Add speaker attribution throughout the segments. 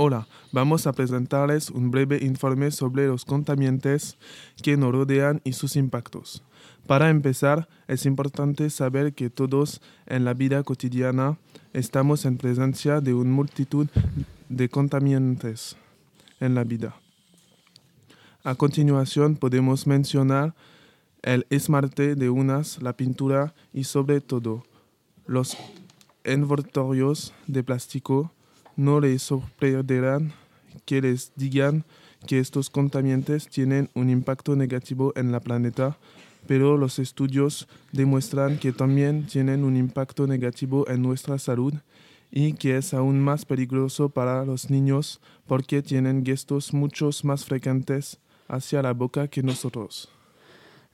Speaker 1: Hola, vamos a presentarles un breve informe sobre los contaminantes que nos rodean y sus impactos. Para empezar, es importante saber que todos en la vida cotidiana estamos en presencia de una multitud de contaminantes en la vida. A continuación podemos mencionar el esmalte de unas, la pintura y sobre todo los envoltorios de plástico. No les sorprenderán que les digan que estos contaminantes tienen un impacto negativo en la planeta, pero los estudios demuestran que también tienen un impacto negativo en nuestra salud y que es aún más peligroso para los niños porque tienen gestos muchos más frecuentes hacia la boca que nosotros.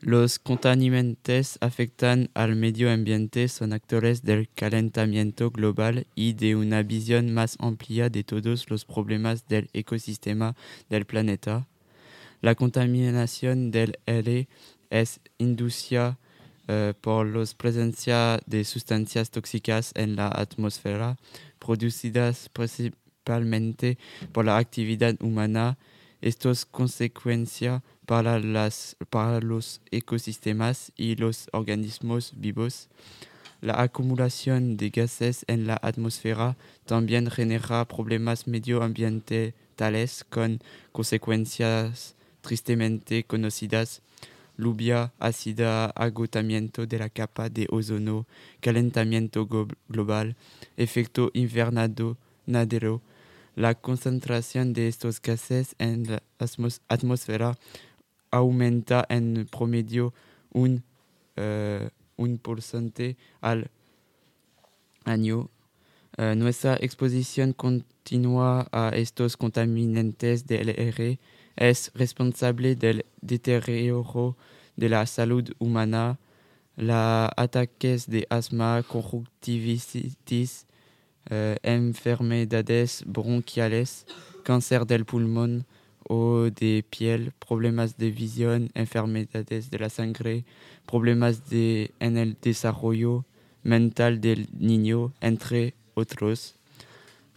Speaker 2: Los contaminantes afectan al medio ambiente son actores del calentamiento global y de una visión más amplia de todos los problemas del ecosistema del planeta. La contaminación del aire es inducida eh, por la presencia de sustancias tóxicas en la atmósfera, producidas principalmente por la actividad humana. Estos consecuencia para, las, para los ecosistemas y los organismos vivos. La acumulación de gases en la atmósfera también genera problemas medioambientales con consecuencias tristemente conocidas. Lluvia ácida, agotamiento de la capa de ozono, calentamiento global, efecto invernadero. La concentración de estos gases en la atmósfera aumenta en promedio un, uh, un porcentaje al año. Uh, nuestra exposición continua a estos contaminantes del es responsable del deterioro de la salud humana, la ataques de asma, conjuntivitis, enfermedades bronquiales, cáncer del pulmón, o de piel, problemas de visión, enfermedades de la sangre, problemas de, en desarrollo mental del niño, entre otros.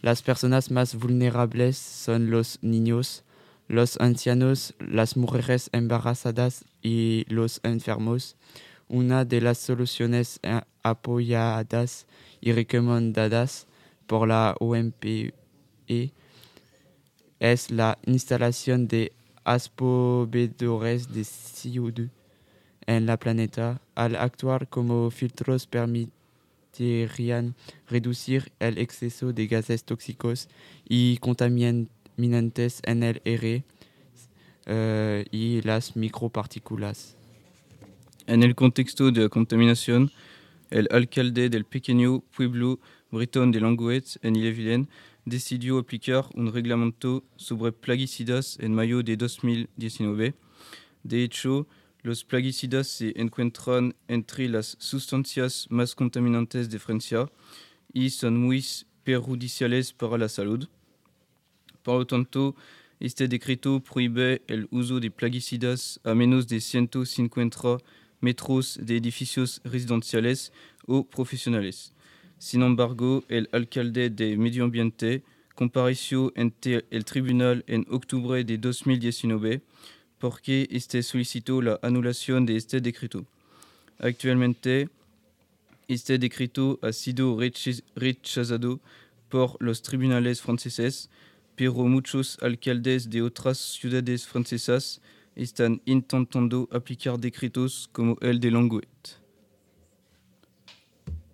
Speaker 2: Las personas más vulnerables son los niños, los ancianos, las mujeres embarazadas y los enfermos. Una de las soluciones eh, apoyadas y recomendadas por la OMPE es la instalación de aspobedores de CO2 en la planeta. Al actuar como filtros permitirían reducir el exceso de gases tóxicos y contaminantes en el aire uh, y las micropartículas.
Speaker 3: En el contexto de contaminación, el alcalde del pequeño pueblo bretón de Langouet, en Ille-et-Vilaine, decidió aplicar un reglamento sobre plaguicidas en mayo de 2019. De hecho, los plaguicidas se encuentran entre las sustancias más contaminantes de Francia y son muy perjudiciales para la salud. Por lo tanto, este decreto prohíbe el uso de plaguicidas a menos de 150 metros de edificios residenciales o profesionales. Sin embargo, el alcalde de Medio Ambiente compareció ante el tribunal en octubre de 2019 porque este solicitó la anulación de este decreto? Actualmente, este decreto ha sido rechazado por los tribunales franceses, pero muchos alcaldes de otras ciudades francesas están intentando aplicar decretos como el de Langouet.